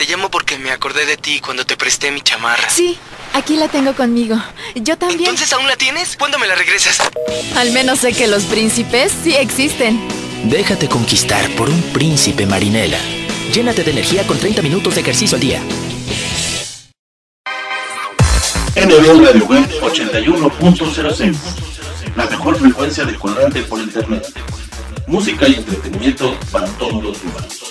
Te llamo porque me acordé de ti cuando te presté mi chamarra. Sí, aquí la tengo conmigo. Yo también. ¿Entonces aún la tienes? ¿Cuándo me la regresas? Al menos sé que los príncipes sí existen. Déjate conquistar por un príncipe marinela. Llénate de energía con 30 minutos de ejercicio al día. NB Radio Web 81.06 La mejor frecuencia del cuadrante por internet. Música y entretenimiento para todos los humanos.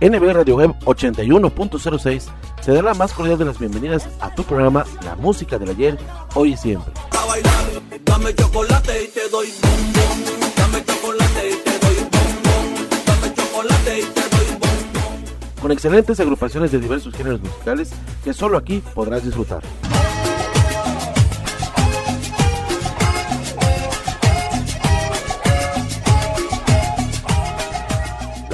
NB Radio Web 81.06, te da la más cordial de las bienvenidas a tu programa La Música del Ayer, Hoy y Siempre. Dame chocolate y te doy bombón. Dame chocolate y te doy bombón. Dame chocolate y te doy bombón. Con excelentes agrupaciones de diversos géneros musicales que solo aquí podrás disfrutar.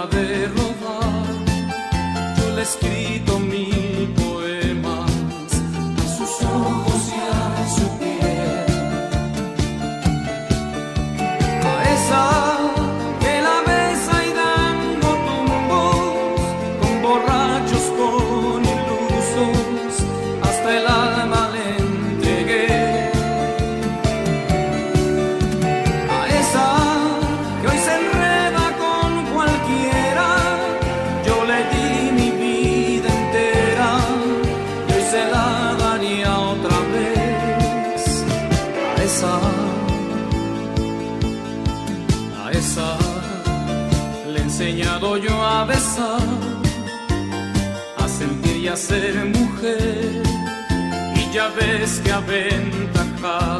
sabe rogar. Yo le escrito a sentir y a ser mujer y ya ves que aventaja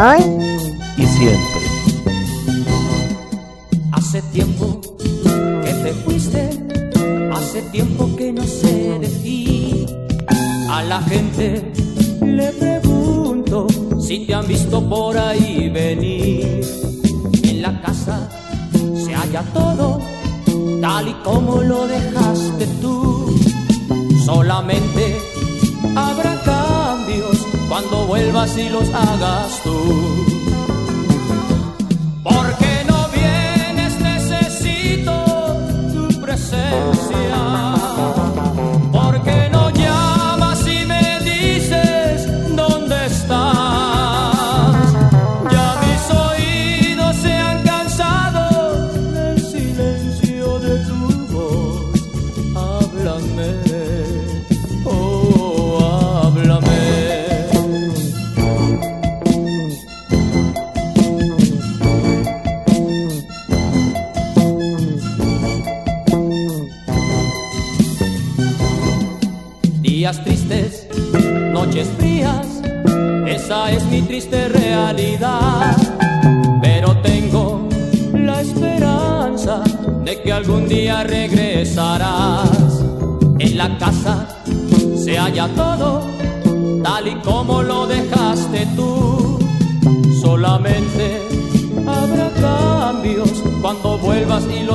hoy y siempre. Hace tiempo que te fuiste, hace tiempo que no sé de ti. A la gente le pregunto si te han visto por ahí venir. En la casa se halla todo tal y como lo dejaste tú. Solamente habrá cambios cuando vuelvas y los hagas tú. Oh.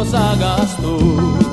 Mendoza gastou.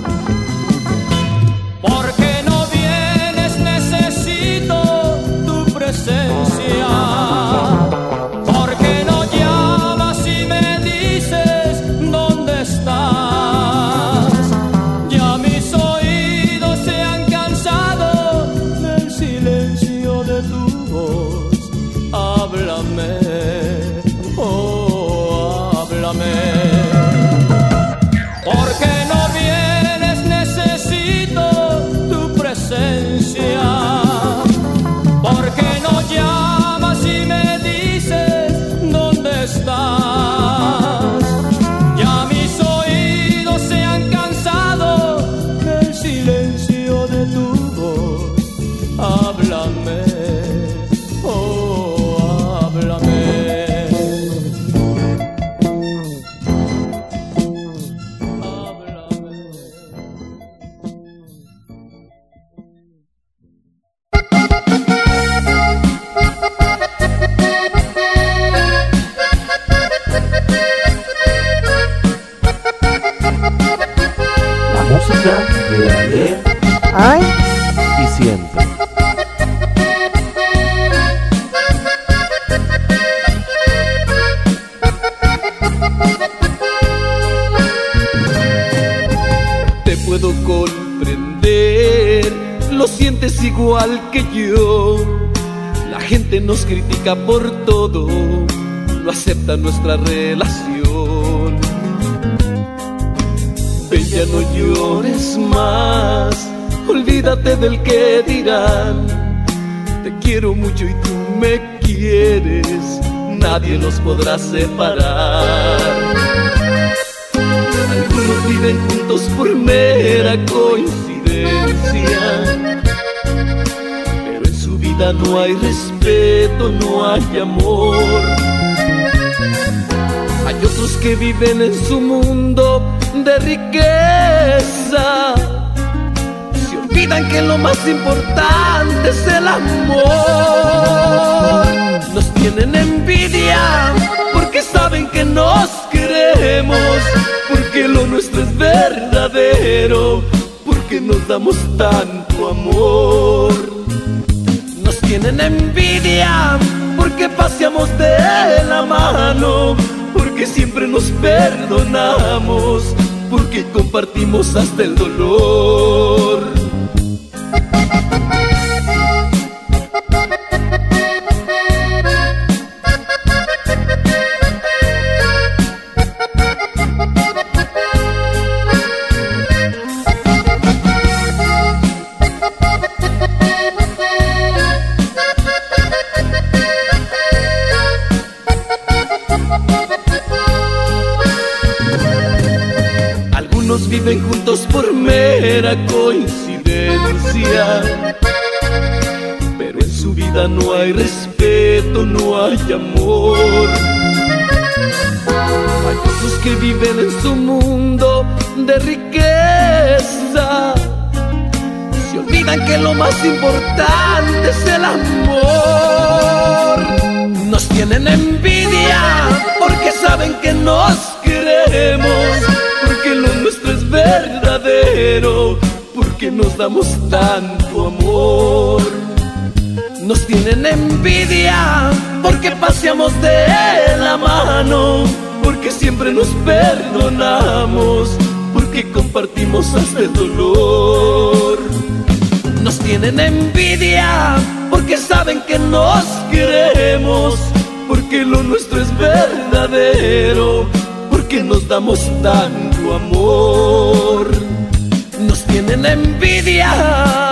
Gente nos critica por todo, no acepta nuestra relación. Ya no llores más, olvídate del que dirán. Te quiero mucho y tú me quieres, nadie nos podrá separar. Algunos viven juntos por mera coincidencia, no hay respeto, no hay amor. Hay otros que viven en su mundo de riqueza, se olvidan que lo más importante es el amor. Nos tienen envidia porque saben que nos queremos, porque lo nuestro es verdadero, porque nos damos tanto amor. Tienen envidia porque paseamos de la mano, porque siempre nos perdonamos, porque compartimos hasta el dolor. Porque paseamos de la mano, porque siempre nos perdonamos, porque compartimos hasta el dolor. Nos tienen envidia porque saben que nos queremos, porque lo nuestro es verdadero, porque nos damos tanto amor. Nos tienen envidia.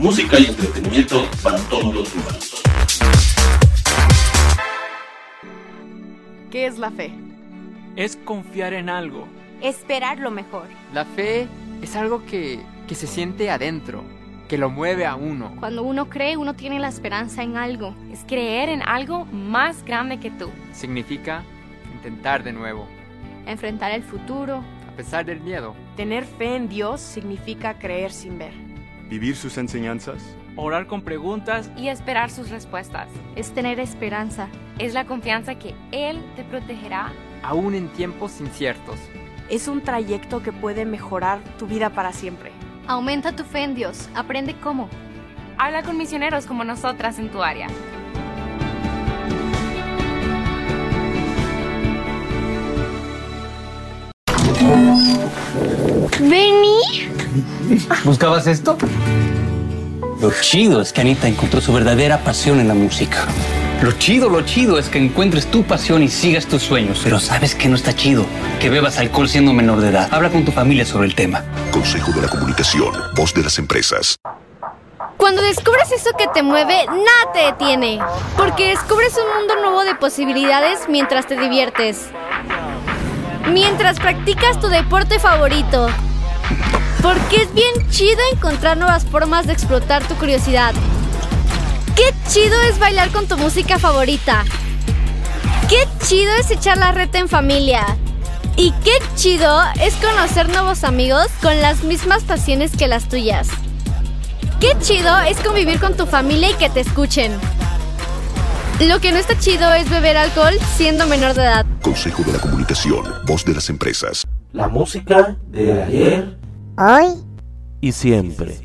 Música y entretenimiento para todos los humanos. ¿Qué es la fe? Es confiar en algo. Esperar lo mejor. La fe es algo que, que se siente adentro, que lo mueve a uno. Cuando uno cree, uno tiene la esperanza en algo. Es creer en algo más grande que tú. Significa intentar de nuevo. Enfrentar el futuro. A pesar del miedo. Tener fe en Dios significa creer sin ver. Vivir sus enseñanzas. Orar con preguntas. Y esperar sus respuestas. Es tener esperanza. Es la confianza que Él te protegerá. Aún en tiempos inciertos. Es un trayecto que puede mejorar tu vida para siempre. Aumenta tu fe en Dios. Aprende cómo. Habla con misioneros como nosotras en tu área. ¿Vení? ¿Buscabas esto? Lo chido es que Anita encontró su verdadera pasión en la música. Lo chido, lo chido es que encuentres tu pasión y sigas tus sueños. Pero ¿sabes qué no está chido? Que bebas alcohol siendo menor de edad. Habla con tu familia sobre el tema. Consejo de la Comunicación, voz de las empresas. Cuando descubres eso que te mueve, nada te detiene. Porque descubres un mundo nuevo de posibilidades mientras te diviertes. Mientras practicas tu deporte favorito. Porque es bien chido encontrar nuevas formas de explotar tu curiosidad. Qué chido es bailar con tu música favorita. Qué chido es echar la reta en familia. Y qué chido es conocer nuevos amigos con las mismas pasiones que las tuyas. Qué chido es convivir con tu familia y que te escuchen. Lo que no está chido es beber alcohol siendo menor de edad. Consejo de la Comunicación, voz de las empresas. La música de ayer, hoy y siempre.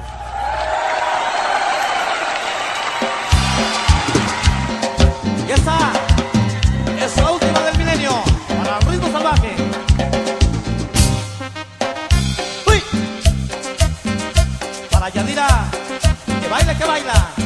Y esta es la última del milenio para el ritmo salvaje. ¡Uy! Para Yadira, que baila, que baila.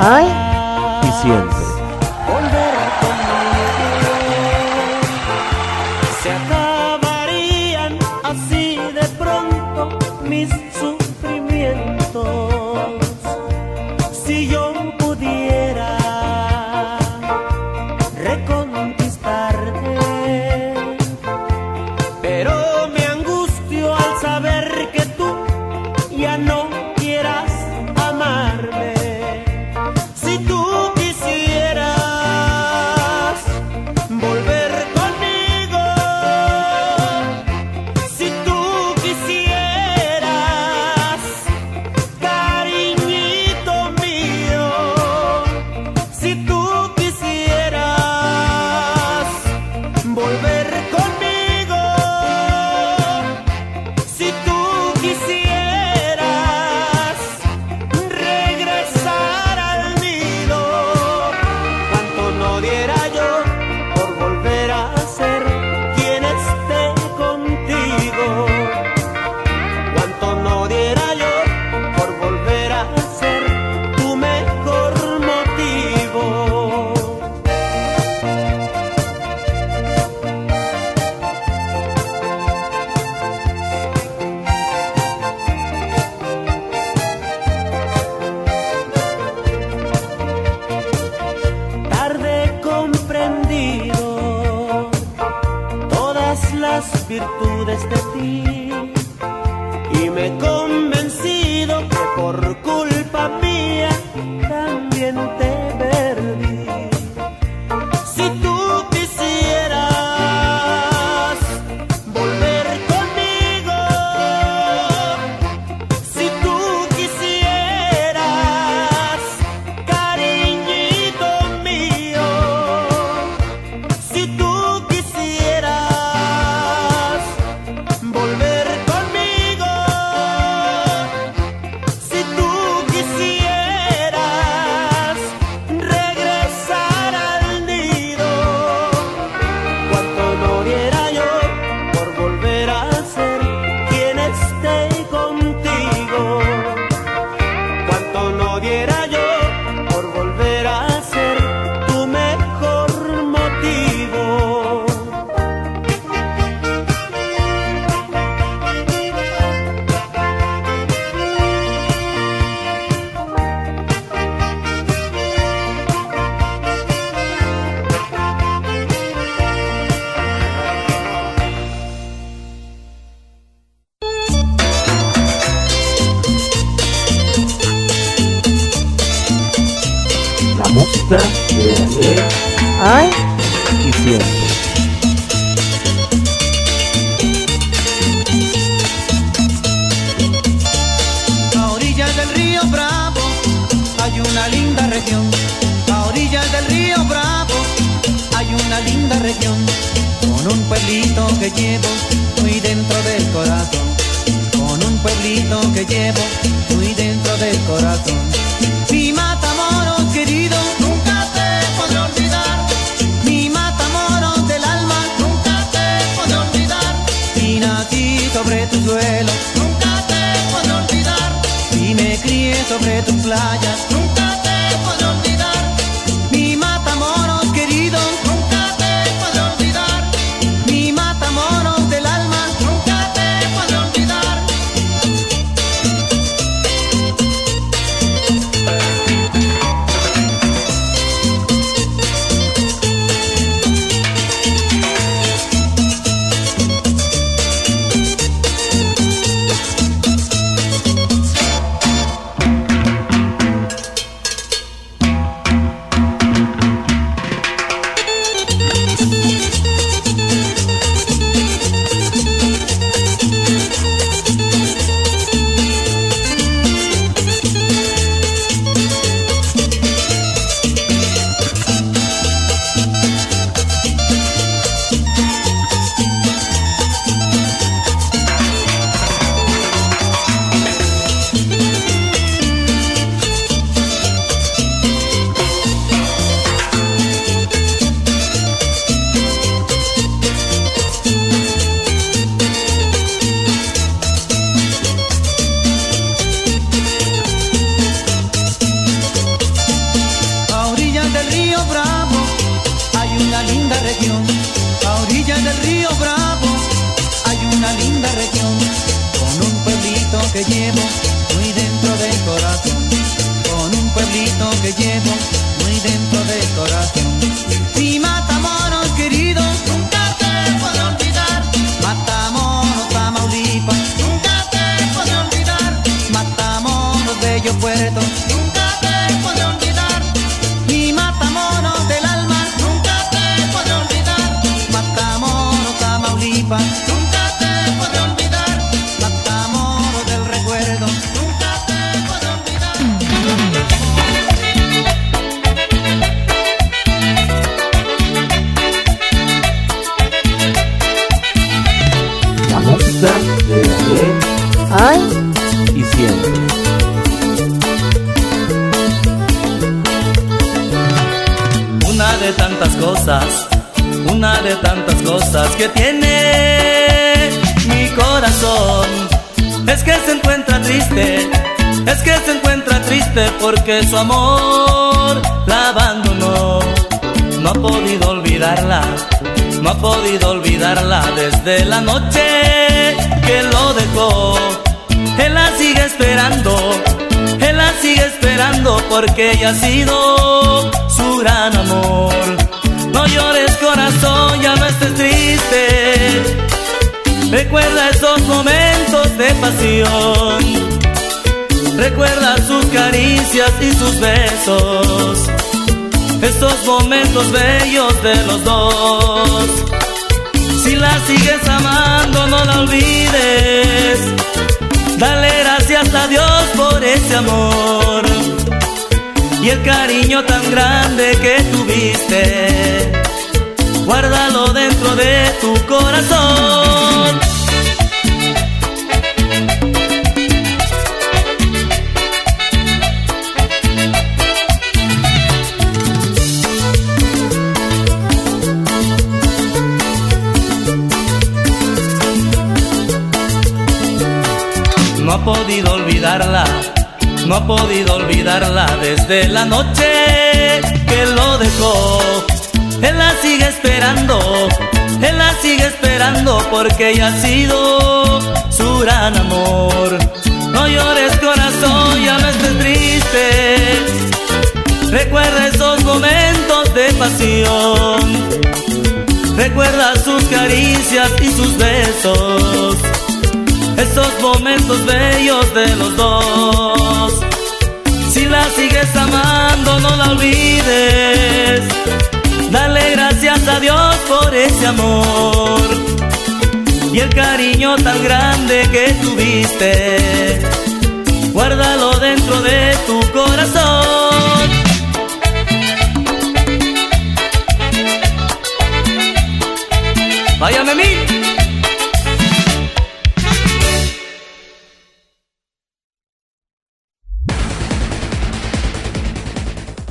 Hoy y. las virtudes de ti. Y me he convencido que por culpa mía también te te llevo. Porque su amor la abandonó. No ha podido olvidarla, no ha podido olvidarla desde la noche que lo dejó. Él la sigue esperando, él la sigue esperando porque ella ha sido su gran amor. No llores corazón, ya no estés triste. Recuerda esos momentos de pasión. Recuerda sus caricias y sus besos. Esos momentos bellos de los dos. Si la sigues amando, no la olvides. Dale gracias a Dios por ese amor y el cariño tan grande que tuviste. Guárdalo dentro de tu corazón. Podido olvidarla, no ha podido olvidarla desde la noche que lo dejó. Él la sigue esperando, él la sigue esperando porque ella ha sido su gran amor. No llores corazón, ya no estés triste. Recuerda esos momentos de pasión. Recuerda sus caricias y sus besos esos momentos bellos de los dos. Si la sigues amando, no la olvides. Dale gracias a Dios por ese amor y el cariño tan grande que tuviste. Guárdalo dentro de tu corazón. Váyame a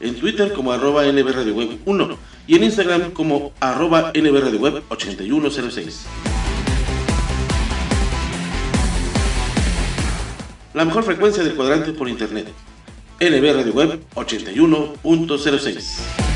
en Twitter como arroba NB Radio Web 1 y en Instagram como arroba NB Radio Web 8106. La mejor frecuencia del cuadrante por internet. NB Radio Web 81.06.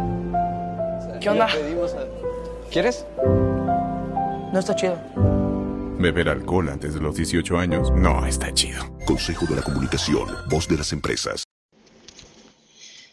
¿Qué onda? ¿Quieres? No está chido. Beber alcohol antes de los 18 años no está chido. Consejo de la Comunicación, voz de las empresas.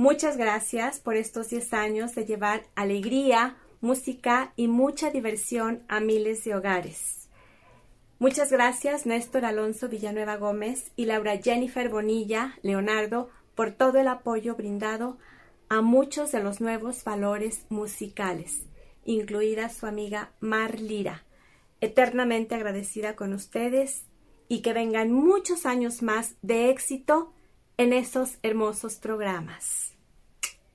Muchas gracias por estos 10 años de llevar alegría, música y mucha diversión a miles de hogares. Muchas gracias Néstor Alonso Villanueva Gómez y Laura Jennifer Bonilla Leonardo por todo el apoyo brindado a muchos de los nuevos valores musicales, incluida su amiga Mar Lira eternamente agradecida con ustedes y que vengan muchos años más de éxito en esos hermosos programas.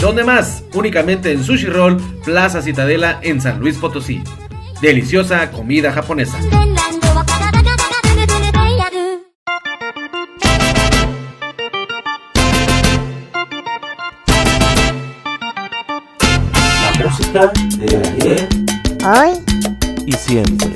¿Dónde más? Únicamente en Sushi Roll, Plaza Citadela en San Luis Potosí. Deliciosa comida japonesa. música de ayer, hoy y siempre.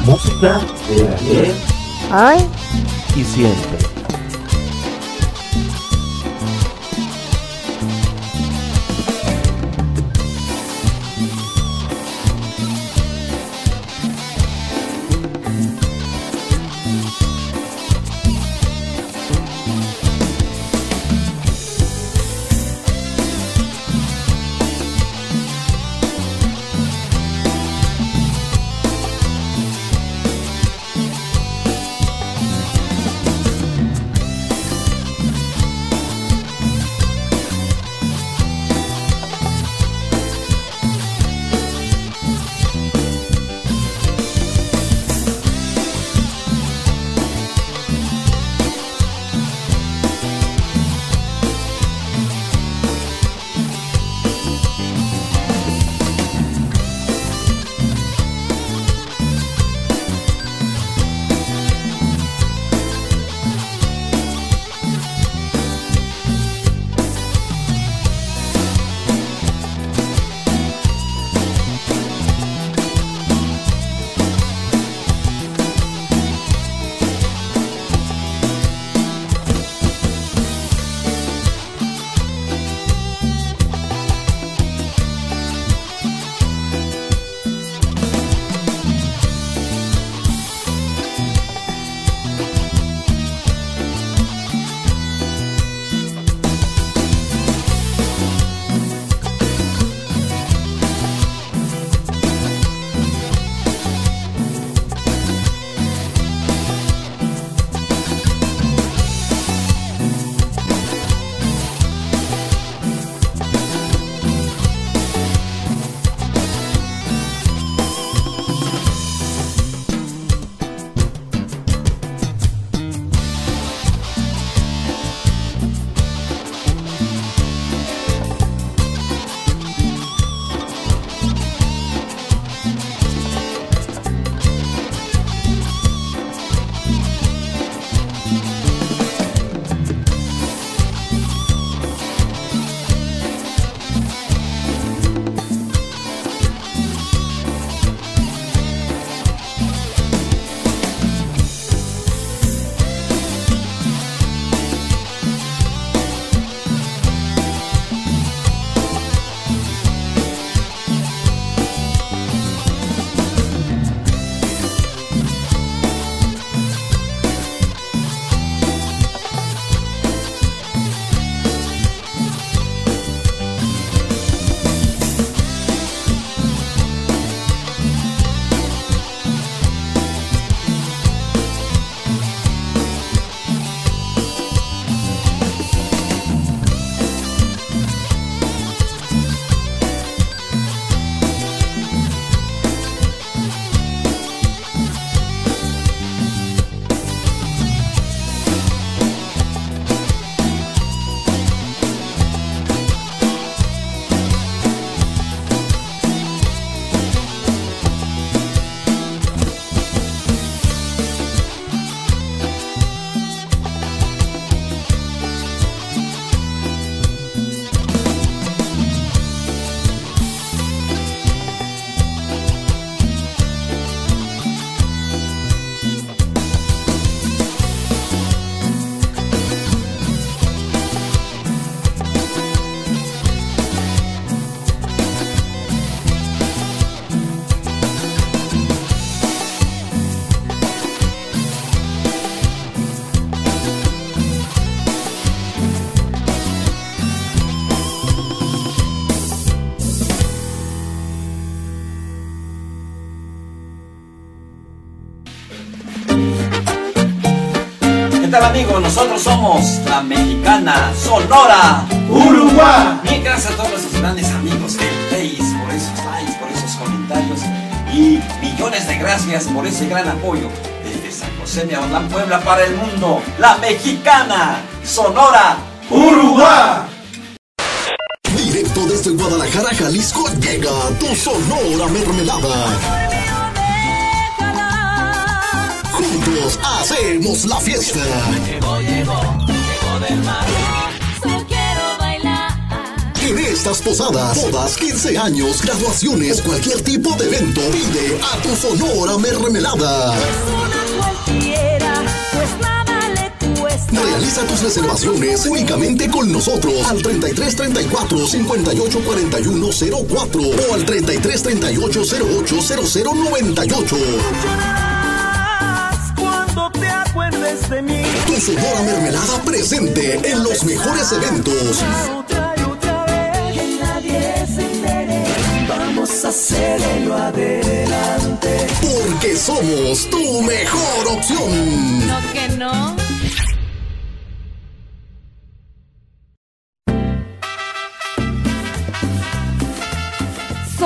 música de ayer, hoy y siempre. Nosotros somos la mexicana Sonora Uruguay. Bien, gracias a todos nuestros grandes amigos del Face por esos likes, por esos comentarios y millones de gracias por ese gran apoyo desde San José de Aulán, Puebla para el mundo. La mexicana Sonora Uruguay. Directo desde Guadalajara, Jalisco, llega tu Sonora Mermelada. Juntos hacemos la fiesta. Llegó, llegó, llegó del mar. Solo quiero bailar. En estas posadas, bodas, 15 años, graduaciones, cualquier tipo de evento, pide a tu Sonora Mermelada. Realiza tus reservaciones únicamente con nosotros al 33 34 58 41 04 o al 33 38 de mí. Tu Sonora Mermelada presente en los mejores eventos. Otra y otra vez. Que nadie se entere. Vamos a hacerlo adelante. Porque somos tu mejor opción. No que no.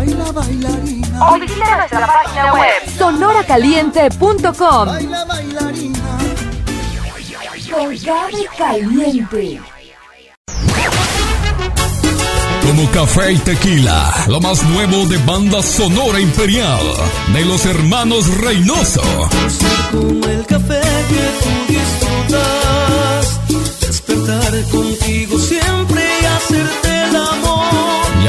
Baila, bailarina. O visita nuestra página web sonoracaliente.com. Baila, bailarina. Colgado caliente. Como café y tequila, lo más nuevo de banda sonora imperial de los hermanos Reynoso. Como el café que tú disfrutas. Despertar contigo siempre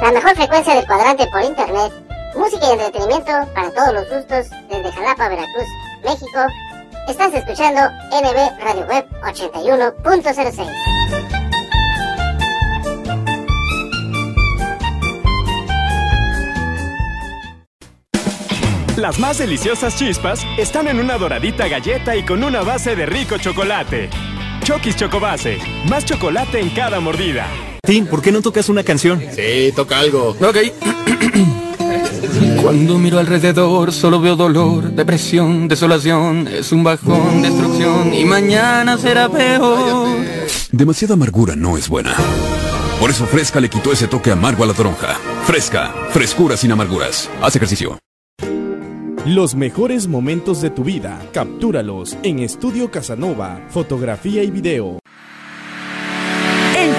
La mejor frecuencia del cuadrante por internet, música y entretenimiento para todos los gustos desde Jalapa, Veracruz, México. Estás escuchando NB Radio Web 81.06. Las más deliciosas chispas están en una doradita galleta y con una base de rico chocolate. Chokis Chocobase, más chocolate en cada mordida. Tim, ¿por qué no tocas una canción? Sí, toca algo. Ok. Cuando miro alrededor solo veo dolor, depresión, desolación, es un bajón, destrucción y mañana será peor. Demasiada amargura no es buena. Por eso Fresca le quitó ese toque amargo a la toronja. Fresca, frescura sin amarguras. Haz ejercicio. Los mejores momentos de tu vida, captúralos en Estudio Casanova, fotografía y video.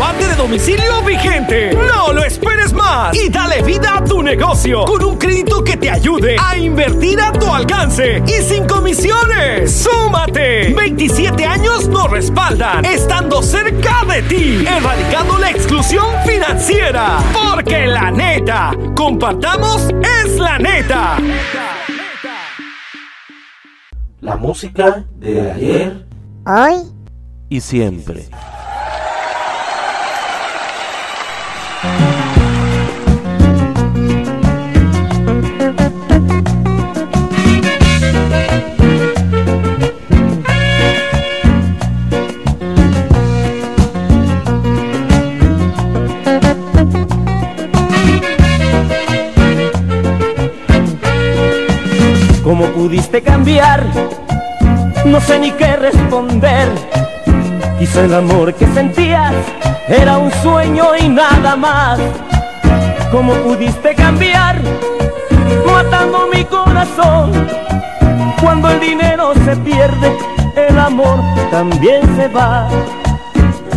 comprobante de domicilio vigente. No lo esperes más y dale vida a tu negocio con un crédito que te ayude a invertir a tu alcance y sin comisiones. ¡Súmate! 27 años nos respaldan, estando cerca de ti, erradicando la exclusión financiera. Porque la neta, compartamos es la neta. La música de ayer Hoy y siempre. Cambiar? No sé ni qué responder. Quizá el amor que sentías era un sueño y nada más. ¿Cómo pudiste cambiar? Matando mi corazón. Cuando el dinero se pierde, el amor también se va.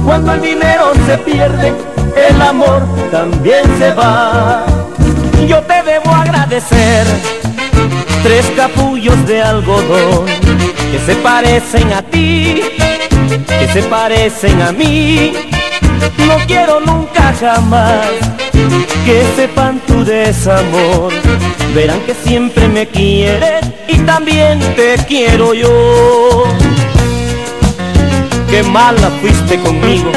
Cuando el dinero se pierde, el amor también se va. Yo te debo agradecer tres capullos de algodón que se parecen a ti, que se parecen a mí. No quiero nunca jamás que sepan tu desamor. Verán que siempre me quieres y también te quiero yo. Qué mala fuiste conmigo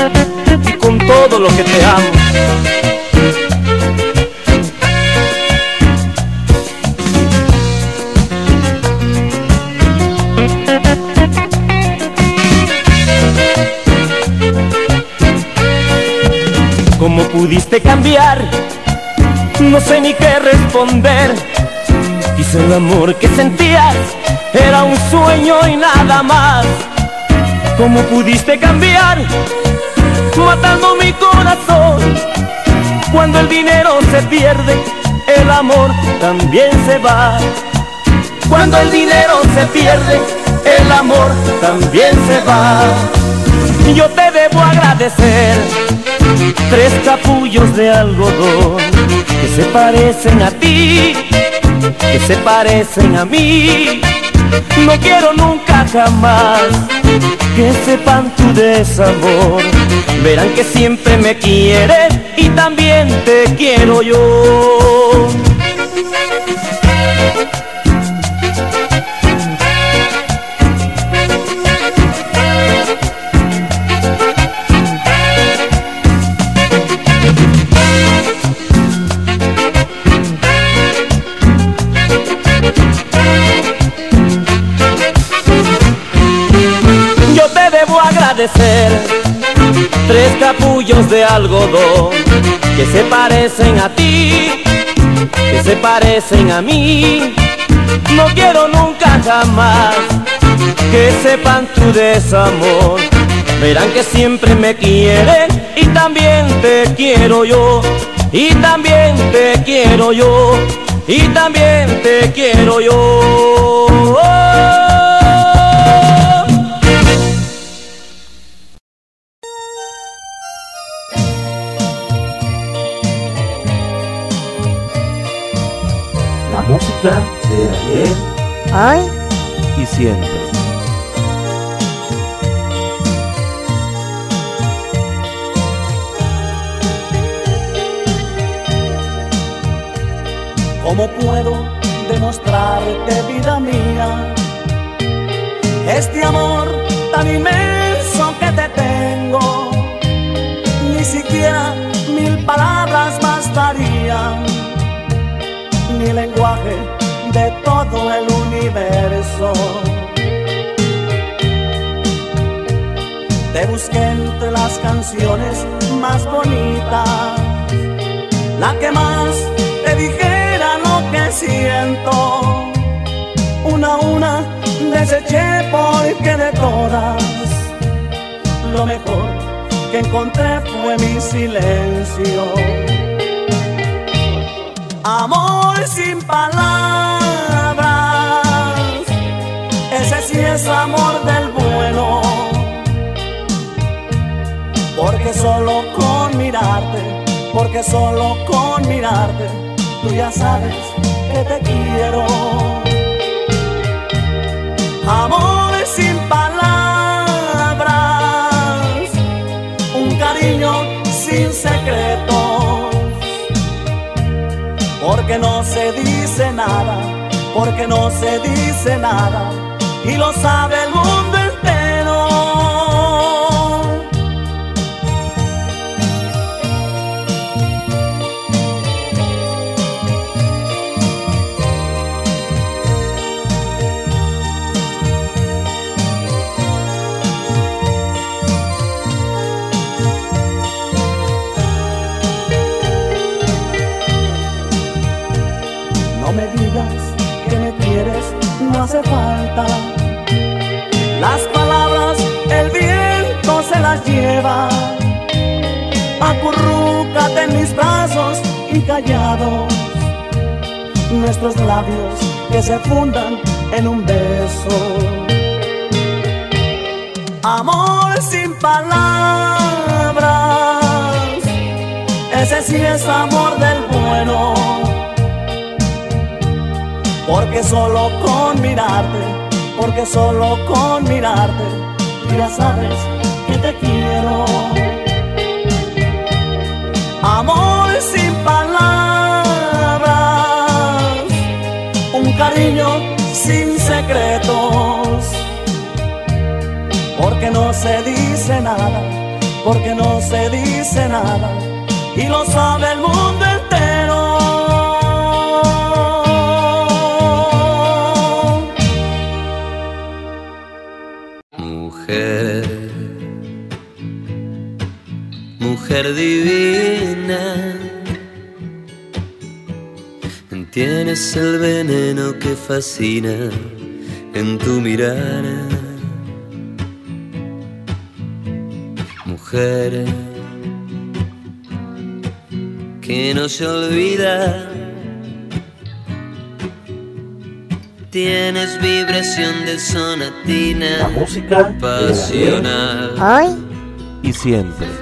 y con todo lo que te amo. ¿Cómo pudiste cambiar? No sé ni qué responder. Quizá el amor que sentías era un sueño y nada más. ¿Cómo pudiste cambiar? Matando mi corazón. Cuando el dinero se pierde, el amor también se va. Cuando el dinero se pierde, el amor también se va. Yo te debo agradecer tres capullos de algodón que se parecen a ti, que se parecen a mí. No quiero nunca jamás que sepan tu desamor. Verán que siempre me quieres y también te quiero yo. Debo agradecer tres capullos de algodón que se parecen a ti, que se parecen a mí. No quiero nunca jamás que sepan tu desamor. Verán que siempre me quieres y también te quiero yo. Y también te quiero yo. Y también te quiero yo. Música de ayer Hoy y siempre. ¿Cómo puedo demostrarte, vida mía, este amor tan inmenso que te tengo? Ni siquiera mil palabras bastarían, ni lenguaje de todo el universo. Te busqué entre las canciones más bonitas, la que más te dijera lo que siento. Una a una deseché porque de todas, lo mejor que encontré fue mi silencio. Amor sin palabras, ese sí es amor del bueno. Porque solo con mirarte, porque solo con mirarte, tú ya sabes que te quiero. Amor sin palabras, un cariño sin secretos, porque no se dice nada, porque no se dice nada, y lo sabe el mundo nuestros labios que se fundan en un beso. Amor sin palabras, ese sí es amor del bueno, porque solo con mirarte, porque solo con mirarte, ya sabes que te quiero. Cariño sin secretos, porque no se dice nada, porque no se dice nada, y lo sabe el mundo entero. Mujer, mujer divina, que fascina en tu mirada. Mujer, que no se olvida. Tienes vibración de sonatina, La música pasional. Hoy y siempre.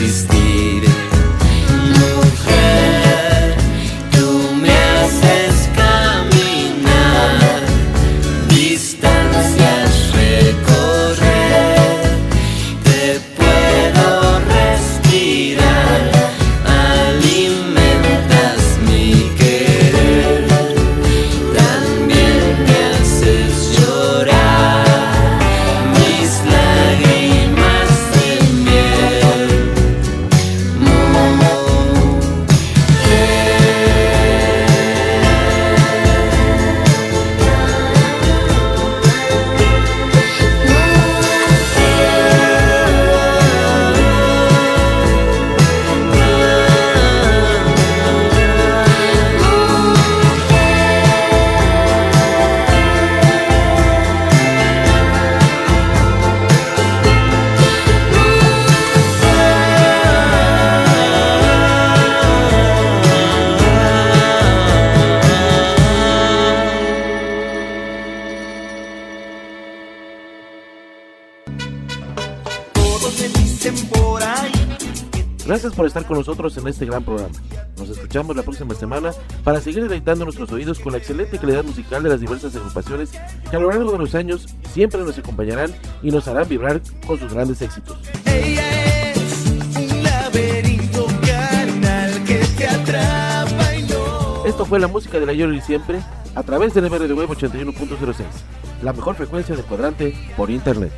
Existir gran programa. Nos escuchamos la próxima semana para seguir deleitando nuestros oídos con la excelente calidad musical de las diversas agrupaciones que a lo largo de los años siempre nos acompañarán y nos harán vibrar con sus grandes éxitos. Ella es un laberinto carnal que te atrapa y no. Esto fue la música de la ayer y siempre a través del MR de Web 81.06, la mejor frecuencia de cuadrante por internet.